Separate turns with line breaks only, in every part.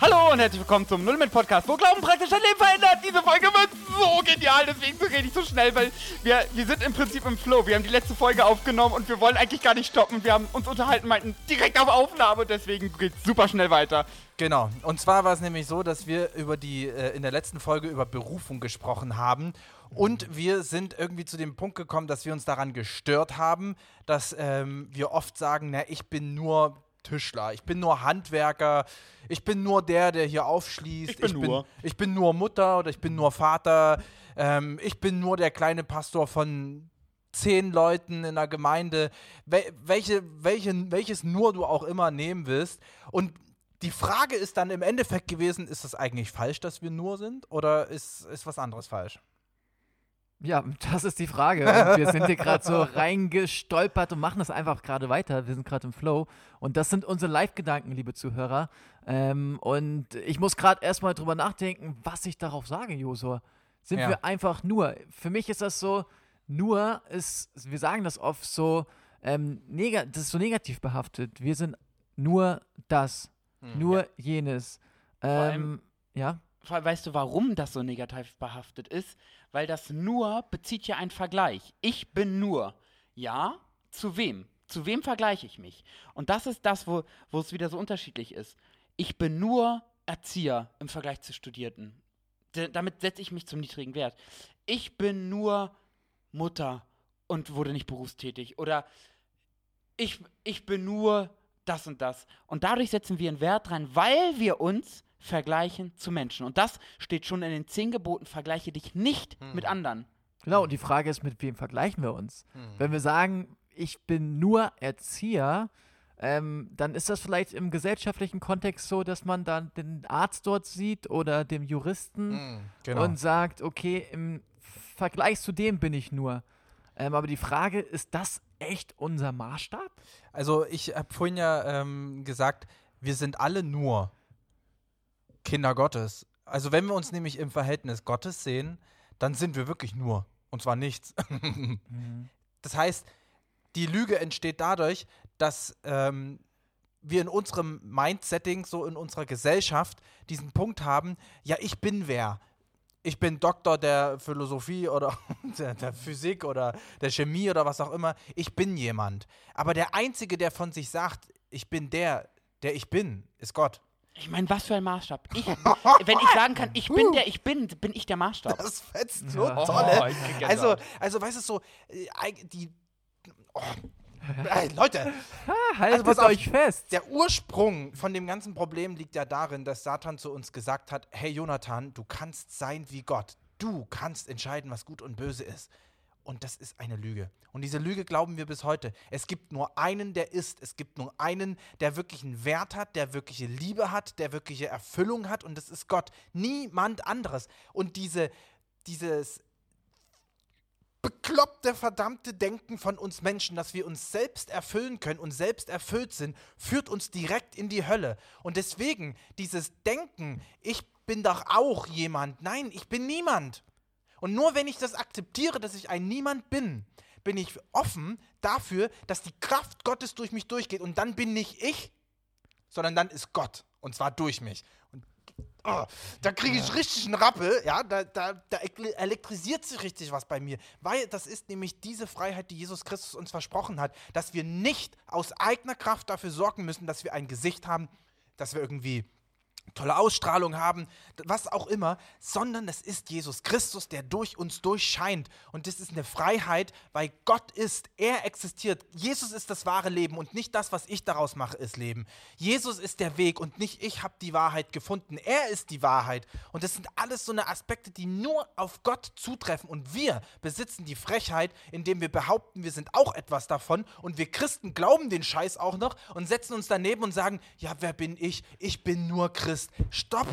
Hallo und herzlich willkommen zum Nullment Podcast, wo Glauben praktisch dein Leben verändert. Diese Folge wird so genial, deswegen rede ich so schnell, weil wir, wir sind im Prinzip im Flow. Wir haben die letzte Folge aufgenommen und wir wollen eigentlich gar nicht stoppen. Wir haben uns unterhalten, meinten direkt auf Aufnahme, deswegen geht es super schnell weiter.
Genau. Und zwar war es nämlich so, dass wir über die äh, in der letzten Folge über Berufung gesprochen haben und wir sind irgendwie zu dem Punkt gekommen, dass wir uns daran gestört haben, dass ähm, wir oft sagen, na, ich bin nur Tischler, ich bin nur Handwerker, ich bin nur der, der hier aufschließt.
Ich bin
ich
nur.
Bin, ich bin nur Mutter oder ich bin nur Vater. Ähm, ich bin nur der kleine Pastor von zehn Leuten in der Gemeinde. Wel welche, welche, welches nur du auch immer nehmen willst. Und die Frage ist dann im Endeffekt gewesen, ist es eigentlich falsch, dass wir nur sind oder ist, ist was anderes falsch?
Ja, das ist die Frage. Und wir sind hier gerade so reingestolpert und machen das einfach gerade weiter. Wir sind gerade im Flow. Und das sind unsere Live-Gedanken, liebe Zuhörer. Ähm, und ich muss gerade erstmal drüber nachdenken, was ich darauf sage, Josua. Sind
Ja.
wir einfach nur? Für mich ist das so, nur ist, wir sagen das oft so, ähm, nega das ist so negativ behaftet. Wir sind nur das, nur jenes.
allem-
Ähm, ja.
Weißt du, warum das so negativ behaftet ist? Weil das nur bezieht ja einen Vergleich. Ich bin nur. Ja, zu wem? Zu wem vergleiche ich mich? Und das ist das, wo, wo es wieder so unterschiedlich ist. Ich bin nur Erzieher im Vergleich zu Studierten. D damit setze ich mich zum niedrigen Wert. Ich bin nur Mutter und wurde nicht berufstätig. Oder ich, ich bin nur das und das. Und dadurch setzen wir einen Wert dran, weil wir uns vergleichen zu Menschen. Und das steht schon in den zehn Geboten, vergleiche dich nicht mit anderen.
Genau, und die Frage ist, mit wem vergleichen wir uns? Wenn wir sagen, ich bin nur Erzieher, ähm, dann ist das vielleicht im gesellschaftlichen Kontext so, dass man dann den Arzt dort sieht oder dem Juristen
Genau.
und sagt, okay, im Vergleich zu dem bin ich nur. Ähm, aber die Frage, ist das echt unser Maßstab?
Also ich habe vorhin ja ähm, gesagt, wir sind alle nur Kinder Gottes. Also wenn wir uns nämlich im Verhältnis Gottes sehen, dann sind wir wirklich nur. Und zwar nichts. Das heißt, die Lüge entsteht dadurch, dass ähm, wir in unserem Mindsetting, so in unserer Gesellschaft, diesen Punkt haben, ja, ich bin wer. Ich bin Doktor der Philosophie oder der, der Physik oder der Chemie oder was auch immer. Ich bin jemand. Aber der Einzige, der von sich sagt, ich bin der, der ich bin, ist Gott.
Ich meine, was für ein Maßstab. Ich, wenn ich sagen kann, ich bin der ich bin, bin ich der Maßstab.
Das fetzt so
Ja.
tolle.
Oh,
also, also, weißt du, so, äh, die. Oh, Ey, Leute,
Haltet
pass auf.
euch fest.
der Ursprung von dem ganzen Problem liegt ja darin, dass Satan zu uns gesagt hat: Hey Jonathan, du kannst sein wie Gott. Du kannst entscheiden, was gut und böse ist. Und das ist eine Lüge. Und diese Lüge glauben wir bis heute. Es gibt nur einen, der ist. Es gibt nur einen, der wirklich einen Wert hat, der wirkliche Liebe hat, der wirkliche Erfüllung hat. Und das ist Gott. Niemand anderes. Und diese, dieses bekloppte, verdammte Denken von uns Menschen, dass wir uns selbst erfüllen können und selbst erfüllt sind, führt uns direkt in die Hölle. Und deswegen dieses Denken, ich bin doch auch jemand. Nein, ich bin niemand. Und nur wenn ich das akzeptiere, dass ich ein Niemand bin, bin ich offen dafür, dass die Kraft Gottes durch mich durchgeht. Und dann bin nicht ich, sondern dann ist Gott. Und zwar durch mich. Und oh, da kriege ich richtig einen Rappel, ja, da, da, da elektrisiert sich richtig was bei mir. Weil das ist nämlich diese Freiheit, die Jesus Christus uns versprochen hat, dass wir nicht aus eigener Kraft dafür sorgen müssen, dass wir ein Gesicht haben, dass wir irgendwie tolle Ausstrahlung haben, was auch immer, sondern es ist Jesus Christus, der durch uns durchscheint. Und das ist eine Freiheit, weil Gott ist, er existiert. Jesus ist das wahre Leben und nicht das, was ich daraus mache, ist Leben. Jesus ist der Weg und nicht ich habe die Wahrheit gefunden. Er ist die Wahrheit. Und das sind alles so eine Aspekte, die nur auf Gott zutreffen. Und wir besitzen die Frechheit, indem wir behaupten, wir sind auch etwas davon. Und wir Christen glauben den Scheiß auch noch und setzen uns daneben und sagen, ja, wer bin ich? Ich bin nur Christ. Stopp!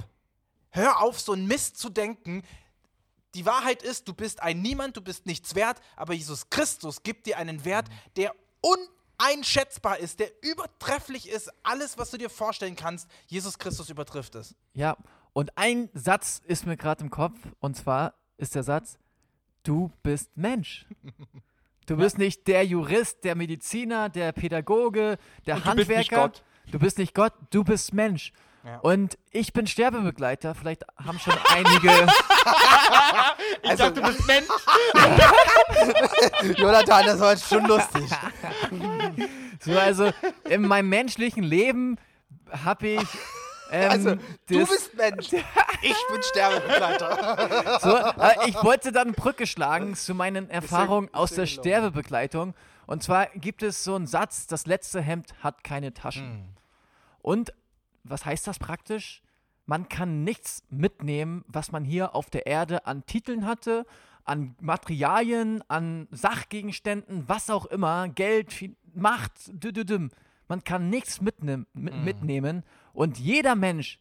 Hör auf, so einen Mist zu denken. Die Wahrheit ist, du bist ein Niemand, du bist nichts wert, aber Jesus Christus gibt dir einen Wert, der uneinschätzbar ist, der übertrefflich ist. Alles, was du dir vorstellen kannst, Jesus Christus übertrifft es.
Ja, und ein Satz ist mir gerade im Kopf, und zwar ist der Satz, du bist Mensch. Du bist nicht der Jurist, der Mediziner, der Pädagoge, der
Und du bist
Handwerker.
nicht Gott.
Du bist nicht Gott, du bist Mensch.
Ja.
Und ich bin Sterbebegleiter. Vielleicht haben schon einige.
Ich
Also-
dachte, du bist Mensch.
Jonathan, das war jetzt schon lustig.
So, also in meinem menschlichen Leben habe ich. Ähm,
Also, du bist Mensch. Ich bin Sterbebegleiter.
So, äh, ich wollte dann Brücke schlagen zu meinen Erfahrungen aus der Sterbebegleitung. Und zwar gibt es so einen Satz, das letzte Hemd hat keine Taschen. Und was heißt das praktisch? Man kann nichts mitnehmen, was man hier auf der Erde an Titeln hatte, an Materialien, an Sachgegenständen, was auch immer, Geld, Macht, düdüdüm. Man kann nichts mitnehmen, mit, mitnehmen. Und jeder Mensch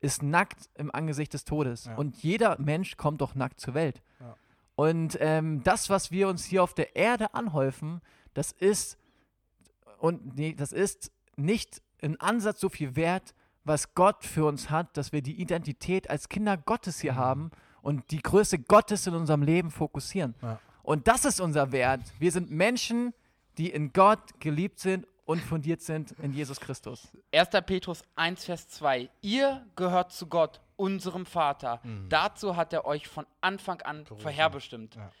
ist nackt im Angesicht des Todes.
Ja.
Und jeder Mensch kommt doch nackt zur Welt.
Ja.
Und ähm, das, was wir uns hier auf der Erde anhäufen, das ist und nee, das ist nicht in Ansatz so viel wert, was Gott für uns hat, dass wir die Identität als Kinder Gottes hier haben und die Größe Gottes in unserem Leben fokussieren.
Ja.
Und das ist unser Wert. Wir sind Menschen, die in Gott geliebt sind und fundiert sind in Jesus Christus.
1. Petrus 1, Vers 2. Ihr gehört zu Gott, unserem Vater. Dazu hat er euch von Anfang an vorherbestimmt.
Ja.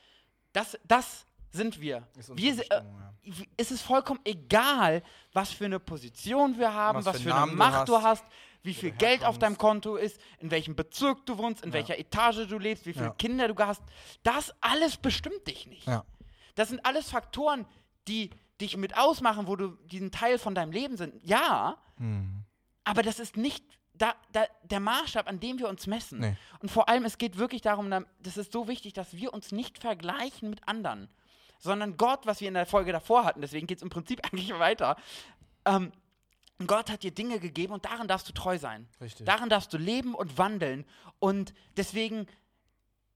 Das, das sind wir.
Ist
wir äh,
ja.
es ist vollkommen egal, was für eine Position wir haben,
Was
was,
für
für, eine
du
Macht du
hast,
hast, wie viel
du
Geld auf deinem Konto ist, in welchem Bezirk du wohnst, in welcher Etage du lebst, wie viele
Ja.
Kinder du hast. Das alles bestimmt dich nicht.
Ja.
Das sind alles Faktoren, die dich mit ausmachen, wo du diesen Teil von deinem Leben sind. Ja,
Hm.
aber das ist nicht da, da, der Maßstab, an dem wir uns messen.
Nee.
Und vor allem, es geht wirklich darum, da- das ist so wichtig, dass wir uns nicht vergleichen mit anderen, sondern Gott, was wir in der Folge davor hatten, deswegen geht es im Prinzip eigentlich weiter. Ähm, Gott hat dir Dinge gegeben und darin darfst du treu sein.
Richtig.
Darin darfst du leben und wandeln. Und deswegen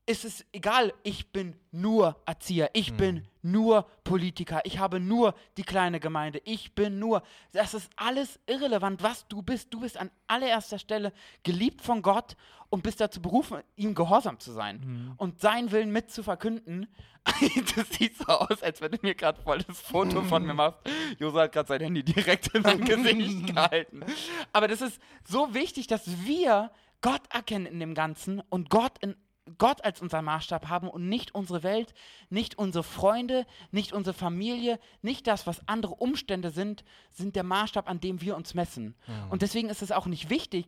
ist es egal, ich bin nur Erzieher, ich
Hm.
bin nur Politiker, ich habe nur die kleine Gemeinde, ich bin nur. Das ist alles irrelevant, was du bist. Du bist an allererster Stelle geliebt von Gott und bist dazu berufen, ihm gehorsam zu sein
Hm.
und seinen Willen mit zu verkünden. das sieht so aus, als wenn du mir gerade voll das Foto von mir machst. Josa hat gerade sein Handy direkt in mein Gesicht gehalten. Aber das ist so wichtig, dass wir Gott erkennen in dem Ganzen und Gott in Gott als unser Maßstab haben und nicht unsere Welt, nicht unsere Freunde, nicht unsere Familie, nicht das, was andere Umstände sind, sind der Maßstab, an dem wir uns messen. Und deswegen ist es auch nicht wichtig,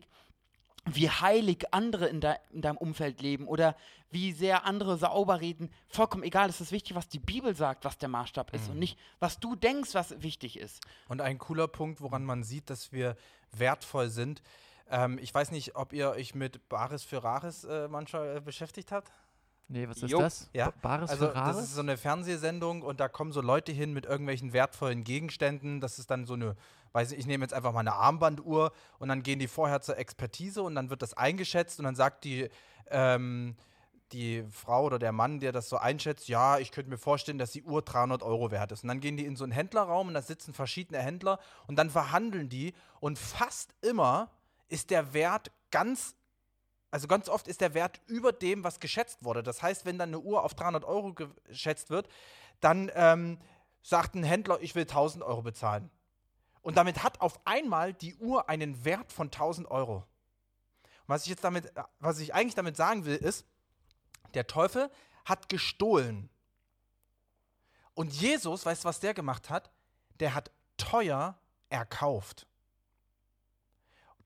wie heilig andere in, de in deinem Umfeld leben oder wie sehr andere sauber reden. Vollkommen egal, es ist wichtig, was die Bibel sagt, was der Maßstab ist und nicht, was du denkst, was wichtig ist.
Und ein cooler Punkt, woran man sieht, dass wir wertvoll sind. Ähm, ich weiß nicht, ob ihr euch mit Bares für Rares äh, manchmal äh, beschäftigt habt.
Nee, was ist
Jo.
das?
Ja,
Ba- Bares
also
für
das
Rares?
ist so eine Fernsehsendung und da kommen so Leute hin mit irgendwelchen wertvollen Gegenständen. Das ist dann so eine, weiß ich, ich nehme jetzt einfach mal eine Armbanduhr und dann gehen die vorher zur Expertise und dann wird das eingeschätzt und dann sagt die, ähm, die Frau oder der Mann, der das so einschätzt, ja, ich könnte mir vorstellen, dass die Uhr 300 Euro wert ist. Und dann gehen die in so einen Händlerraum und da sitzen verschiedene Händler und dann verhandeln die und fast immer ist der Wert ganz also ganz oft ist der Wert über dem, was geschätzt wurde. Das heißt, wenn dann eine Uhr auf 300 Euro geschätzt wird, dann ähm, sagt ein Händler, ich will 1000 Euro bezahlen. Und damit hat auf einmal die Uhr einen Wert von 1000 Euro. Und was ich jetzt damit, was ich eigentlich damit sagen will, ist, der Teufel hat gestohlen. Und Jesus, weißt du, was der gemacht hat? Der hat teuer erkauft.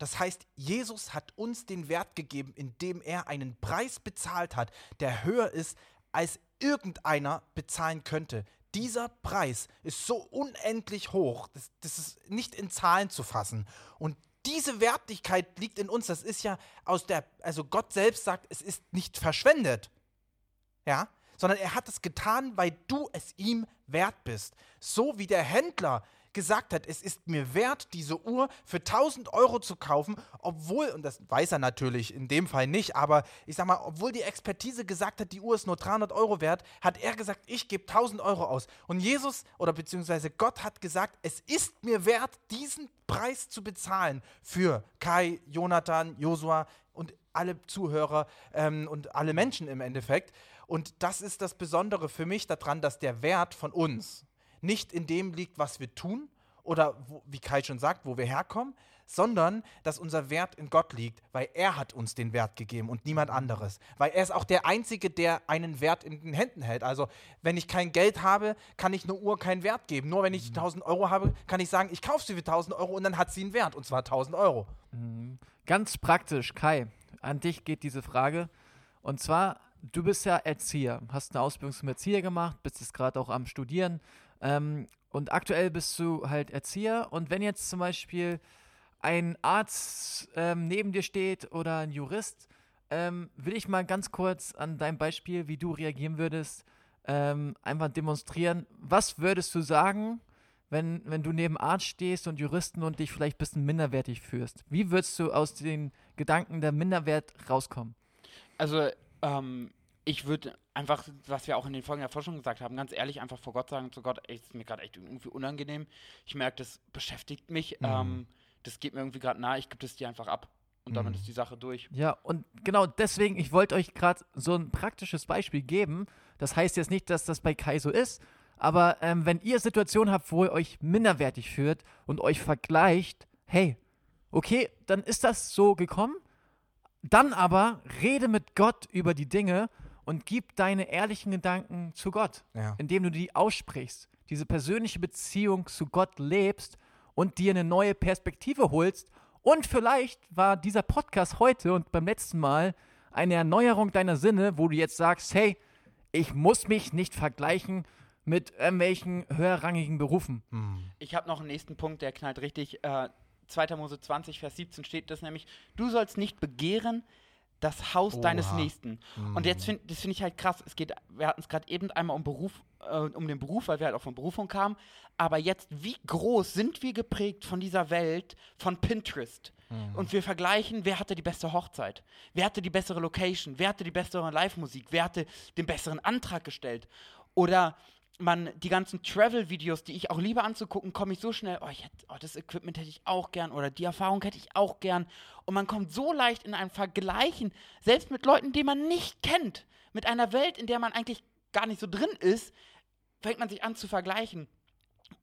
Das heißt, Jesus hat uns den Wert gegeben, indem er einen Preis bezahlt hat, der höher ist, als irgendeiner bezahlen könnte. Dieser Preis ist so unendlich hoch, das, das ist nicht in Zahlen zu fassen. Und diese Wertigkeit liegt in uns. Das ist ja aus der, also Gott selbst sagt, es ist nicht verschwendet. Ja, sondern er hat es getan, weil du es ihm wert bist. So wie der Händler gesagt hat, es ist mir wert, diese Uhr für 1000 Euro zu kaufen, obwohl, und das weiß er natürlich in dem Fall nicht, aber ich sag mal, obwohl die Expertise gesagt hat, die Uhr ist nur 300 Euro wert, hat er gesagt, ich gebe 1000 Euro aus. Und Jesus oder beziehungsweise Gott hat gesagt, es ist mir wert, diesen Preis zu bezahlen für Kai, Jonathan, Josua und alle Zuhörer ähm, und alle Menschen im Endeffekt. Und das ist das Besondere für mich daran, dass der Wert von uns nicht in dem liegt, was wir tun oder wo, wie Kai schon sagt, wo wir herkommen, sondern dass unser Wert in Gott liegt, weil er hat uns den Wert gegeben und niemand anderes. Weil er ist auch der Einzige, der einen Wert in den Händen hält. Also wenn ich kein Geld habe, kann ich eine Uhr keinen Wert geben. Nur wenn ich 1000 Euro habe, kann ich sagen, ich kaufe sie für 1000 Euro und dann hat sie einen Wert und zwar 1000 Euro.
Ganz praktisch, Kai, an dich geht diese Frage. Und zwar, du bist ja Erzieher, hast eine Ausbildung zum Erzieher gemacht, bist jetzt gerade auch am Studieren. Ähm, und aktuell bist du halt Erzieher. Und wenn jetzt zum Beispiel ein Arzt ähm, neben dir steht oder ein Jurist, ähm, will ich mal ganz kurz an deinem Beispiel, wie du reagieren würdest, ähm, einfach demonstrieren. Was würdest du sagen, wenn, wenn du neben Arzt stehst und Juristen und dich vielleicht ein bisschen minderwertig fühlst? Wie würdest du aus den Gedanken der Minderwert rauskommen?
Also, ähm, ich würde einfach, was wir auch in den Folgen der Forschung gesagt haben, ganz ehrlich einfach vor Gott sagen, zu Gott, ey, ist mir gerade echt irgendwie unangenehm. Ich merke, das beschäftigt mich. Ähm, das geht mir irgendwie gerade nahe, ich gebe das dir einfach ab. Und damit ist die Sache durch.
Ja, und genau deswegen, ich wollte euch gerade so ein praktisches Beispiel geben. Das heißt jetzt nicht, dass das bei Kai so ist, aber ähm, wenn ihr Situationen habt, wo ihr euch minderwertig fühlt und euch vergleicht, hey, okay, dann ist das so gekommen. Dann aber rede mit Gott über die Dinge und gib deine ehrlichen Gedanken zu Gott,
Ja.
indem du die aussprichst, diese persönliche Beziehung zu Gott lebst und dir eine neue Perspektive holst. Und vielleicht war dieser Podcast heute und beim letzten Mal eine Erneuerung deiner Sinne, wo du jetzt sagst, hey, ich muss mich nicht vergleichen mit irgendwelchen höherrangigen Berufen.
Ich habe noch einen nächsten Punkt, der knallt richtig. Äh, 2. Mose 20, Vers 17 steht das nämlich, du sollst nicht begehren das Haus deines
Oha.
Nächsten. Und jetzt finde das finde ich halt krass. Es geht, wir hatten es gerade eben einmal um Beruf, äh, um den Beruf, weil wir halt auch von Berufung kamen. Aber jetzt, wie groß sind wir geprägt von dieser Welt, von Pinterest? Und wir vergleichen, wer hatte die beste Hochzeit? Wer hatte die bessere Location? Wer hatte die bessere Live-Musik? Wer hatte den besseren Antrag gestellt? Oder man die ganzen Travel-Videos, die ich auch liebe anzugucken, komme ich so schnell, oh, ich hätte, oh, das Equipment hätte ich auch gern oder die Erfahrung hätte ich auch gern. Und man kommt so leicht in ein Vergleichen, selbst mit Leuten, die man nicht kennt, mit einer Welt, in der man eigentlich gar nicht so drin ist, fängt man sich an zu vergleichen.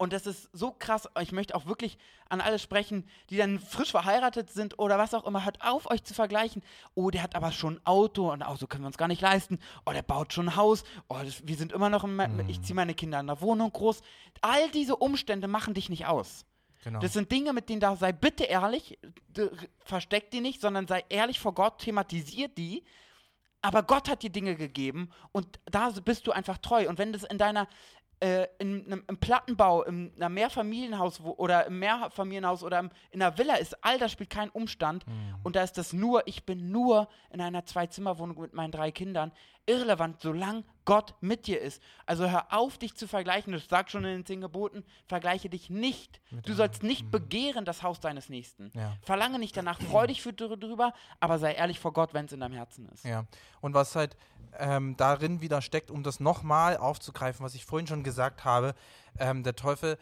Und das ist so krass. Ich möchte auch wirklich an alle sprechen, die dann frisch verheiratet sind oder was auch immer. Hört auf, euch zu vergleichen. Oh, der hat aber schon ein Auto und ein Auto können wir uns gar nicht leisten. Oh, der baut schon ein Haus. Oh, das, wir sind immer noch, im, ich ziehe meine Kinder in der Wohnung groß. All diese Umstände machen dich nicht aus.
Genau.
Das sind Dinge, mit denen da sei bitte ehrlich, versteck die nicht, sondern sei ehrlich vor Gott, thematisiert die. Aber Gott hat dir Dinge gegeben und da bist du einfach treu. Und wenn das in deiner, äh, in einem im Plattenbau, in einem Mehrfamilienhaus wo, oder im Mehrfamilienhaus oder im, in einer Villa ist, all das spielt keinen Umstand. Und da ist das nur, ich bin nur in einer Zwei-Zimmer-Wohnung mit meinen drei Kindern, irrelevant, solange Gott mit dir ist. Also hör auf, dich zu vergleichen. Das sagt schon in den zehn Geboten, vergleiche dich nicht. Du sollst nicht begehren das Haus deines Nächsten.
Ja.
Verlange nicht danach, freu dich für, drüber, aber sei ehrlich vor Gott, wenn es in deinem Herzen ist.
Ja, und was halt ähm, darin wieder steckt, um das nochmal aufzugreifen, was ich vorhin schon gesagt habe, ähm, der Teufel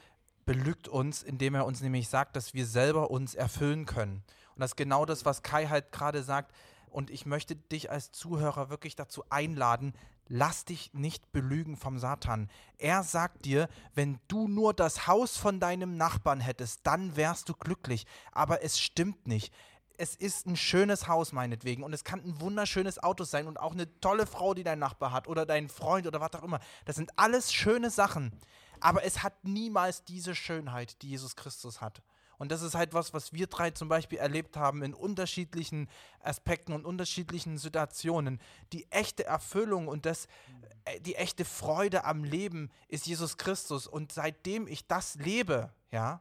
belügt uns, indem er uns nämlich sagt, dass wir selber uns erfüllen können. Und das ist genau das, was Kai halt gerade sagt. Und ich möchte dich als Zuhörer wirklich dazu einladen, lass dich nicht belügen vom Satan. Er sagt dir, wenn du nur das Haus von deinem Nachbarn hättest, dann wärst du glücklich. Aber es stimmt nicht es ist ein schönes Haus meinetwegen und es kann ein wunderschönes Auto sein und auch eine tolle Frau, die dein Nachbar hat oder dein Freund oder was auch immer. Das sind alles schöne Sachen, aber es hat niemals diese Schönheit, die Jesus Christus hat. Und das ist halt was, was wir drei zum Beispiel erlebt haben in unterschiedlichen Aspekten und unterschiedlichen Situationen. Die echte Erfüllung und das, äh, die echte Freude am Leben ist Jesus Christus. Und seitdem ich das lebe, ja,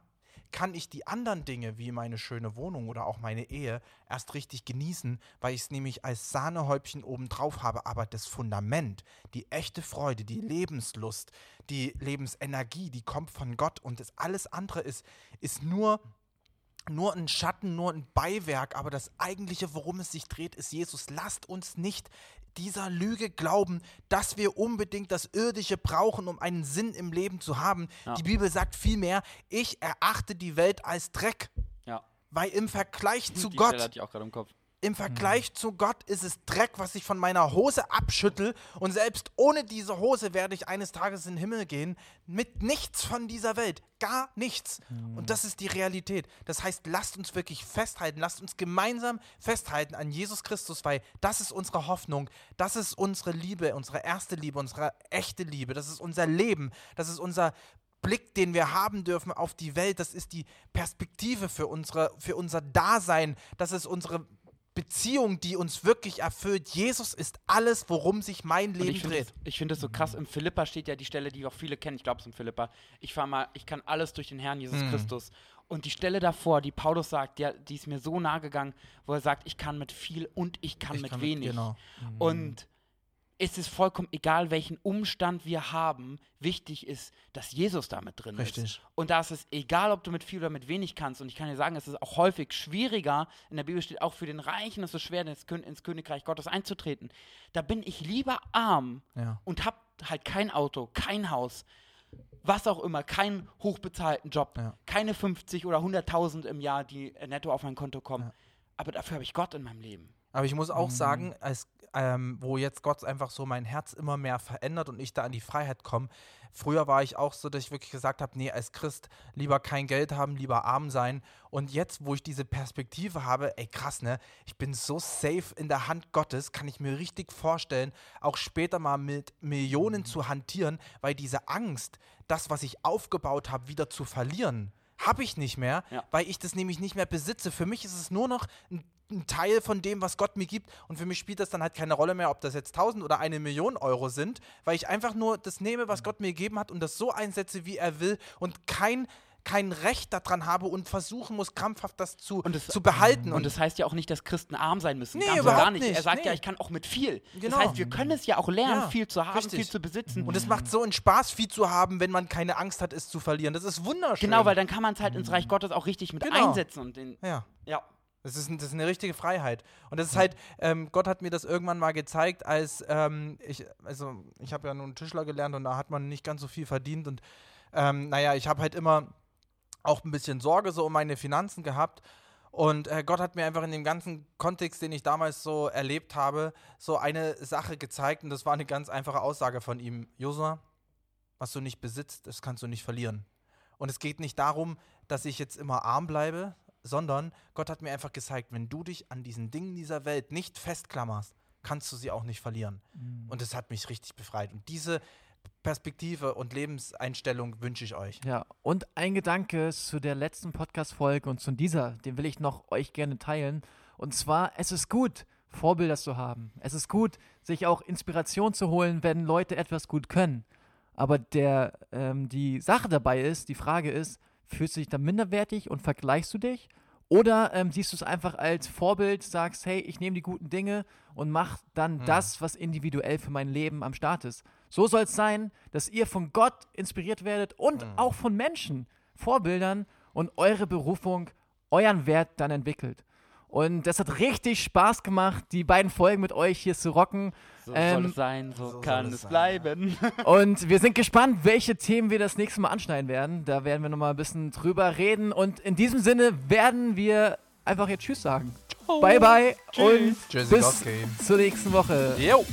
kann ich die anderen Dinge, wie meine schöne Wohnung oder auch meine Ehe, erst richtig genießen, weil ich es nämlich als Sahnehäubchen obendrauf habe. Aber das Fundament, die echte Freude, die Lebenslust, die Lebensenergie, die kommt von Gott und das alles andere ist, ist nur nur ein Schatten, nur ein Beiwerk, aber das eigentliche, worum es sich dreht, ist Jesus. Lasst uns nicht dieser Lüge glauben, dass wir unbedingt das Irdische brauchen, um einen Sinn im Leben zu haben.
Ja.
Die Bibel sagt vielmehr, ich erachte die Welt als Dreck,
Ja.
weil im Vergleich zu
Die
Gott
Stelle hatte ich auch gerade im Kopf.
Im Vergleich zu Gott ist es Dreck, was ich von meiner Hose abschüttel. Und selbst ohne diese Hose werde ich eines Tages in den Himmel gehen. Mit nichts von dieser Welt. Gar nichts. Und das ist die Realität. Das heißt, lasst uns wirklich festhalten. Lasst uns gemeinsam festhalten an Jesus Christus, weil das ist unsere Hoffnung. Das ist unsere Liebe, unsere erste Liebe, unsere echte Liebe. Das ist unser Leben. Das ist unser Blick, den wir haben dürfen auf die Welt, das ist die Perspektive für, unsere, für unser Dasein, das ist unsere Beziehung, die uns wirklich erfüllt. Jesus ist alles, worum sich mein Leben
ich finde
dreht.
es ich find es so krass. Im Philippa steht ja die Stelle, die auch viele kennen. Ich glaube, es ist im Philippa. Ich fahr mal, ich kann alles durch den Herrn Jesus
Hm.
Christus. Und die Stelle davor, die Paulus sagt, die, die ist mir so nahe gegangen, wo er sagt, ich kann mit viel und ich kann
Ich
mit
kann
wenig.
Genau.
Und es ist vollkommen egal, welchen Umstand wir haben. Wichtig ist, dass Jesus damit drin ist.
Richtig.
Und da ist es egal, ob du mit viel oder mit wenig kannst. Und ich kann dir sagen, es ist auch häufig schwieriger. In der Bibel steht auch für den Reichen ist es schwer, ins, Kön ins Königreich Gottes einzutreten. Da bin ich lieber arm
Ja.
und hab halt kein Auto, kein Haus, was auch immer, keinen hochbezahlten Job,
Ja.
keine 50 oder 100.000 im Jahr, die netto auf mein Konto kommen.
Ja.
Aber dafür habe ich Gott in meinem Leben.
Aber ich muss auch
Mhm.
sagen, als, ähm, wo jetzt Gott einfach so mein Herz immer mehr verändert und ich da an die Freiheit komme. Früher war ich auch so, dass ich wirklich gesagt habe, nee, als Christ lieber kein Geld haben, lieber arm sein. Und jetzt, wo ich diese Perspektive habe, ey krass, ne, ich bin so safe in der Hand Gottes, kann ich mir richtig vorstellen, auch später mal mit Millionen zu hantieren, weil diese Angst, das, was ich aufgebaut habe, wieder zu verlieren, habe ich nicht mehr,
Ja.
weil ich das nämlich nicht mehr besitze. Für mich ist es nur noch ein, ein Teil von dem, was Gott mir gibt. Und für mich spielt das dann halt keine Rolle mehr, ob das jetzt 1000 oder eine Million Euro sind, weil ich einfach nur das nehme, was Gott mir gegeben hat und das so einsetze, wie er will und kein kein Recht daran habe und versuchen muss, krampfhaft das zu,
Und es-
zu behalten.
Und das heißt ja auch nicht, dass Christen arm sein müssen.
Nee,
Ganz und
überhaupt
gar nicht. Er
nicht.
sagt ja,
Nee.
ich kann auch mit viel.
Genau.
Das heißt, wir können es ja auch lernen,
Ja,
viel zu haben,
richtig.
viel zu besitzen.
und es macht so einen Spaß, viel zu haben, wenn man keine Angst hat, es zu verlieren. Das ist wunderschön.
genau, weil dann kann man es halt ins Reich Gottes auch richtig mit
Genau.
einsetzen. Und den,
Ja.
ja.
Das ist, das ist eine richtige Freiheit. Und das ist halt, ähm, Gott hat mir das irgendwann mal gezeigt, als ähm, ich, also ich habe ja nun Tischler gelernt und da hat man nicht ganz so viel verdient. Und ähm, naja, ich habe halt immer auch ein bisschen Sorge so um meine Finanzen gehabt. Und äh, Gott hat mir einfach in dem ganzen Kontext, den ich damals so erlebt habe, so eine Sache gezeigt. Und das war eine ganz einfache Aussage von ihm. Josua, was du nicht besitzt, das kannst du nicht verlieren. Und es geht nicht darum, dass ich jetzt immer arm bleibe, sondern Gott hat mir einfach gezeigt, wenn du dich an diesen Dingen dieser Welt nicht festklammerst, kannst du sie auch nicht verlieren. Und das hat mich richtig befreit. Und diese Perspektive und Lebenseinstellung wünsche ich euch.
Ja, und ein Gedanke zu der letzten Podcast-Folge und zu dieser, den will ich noch euch gerne teilen. Und zwar, es ist gut, Vorbilder zu haben. Es ist gut, sich auch Inspiration zu holen, wenn Leute etwas gut können. Aber der, ähm, die Sache dabei ist, die Frage ist, fühlst du dich da minderwertig und vergleichst du dich? Oder ähm, siehst du es einfach als Vorbild, sagst, hey, ich nehme die guten Dinge und mach dann das, was individuell für mein Leben am Start ist. So soll es sein, dass ihr von Gott inspiriert werdet und auch von Menschen, Vorbildern und eure Berufung, euren Wert dann entwickelt. Und das hat richtig Spaß gemacht, die beiden Folgen mit euch hier zu rocken.
So
Ähm,
soll es sein, so,
so
kann
es sein,
bleiben.
Und wir sind gespannt, welche Themen wir das nächste Mal anschneiden werden. Da werden wir nochmal ein bisschen drüber reden. Und in diesem Sinne werden wir einfach jetzt Tschüss sagen. Bye, bye
Tschüss.
und
Tschüssi,
bis zur nächsten Woche.
Jo.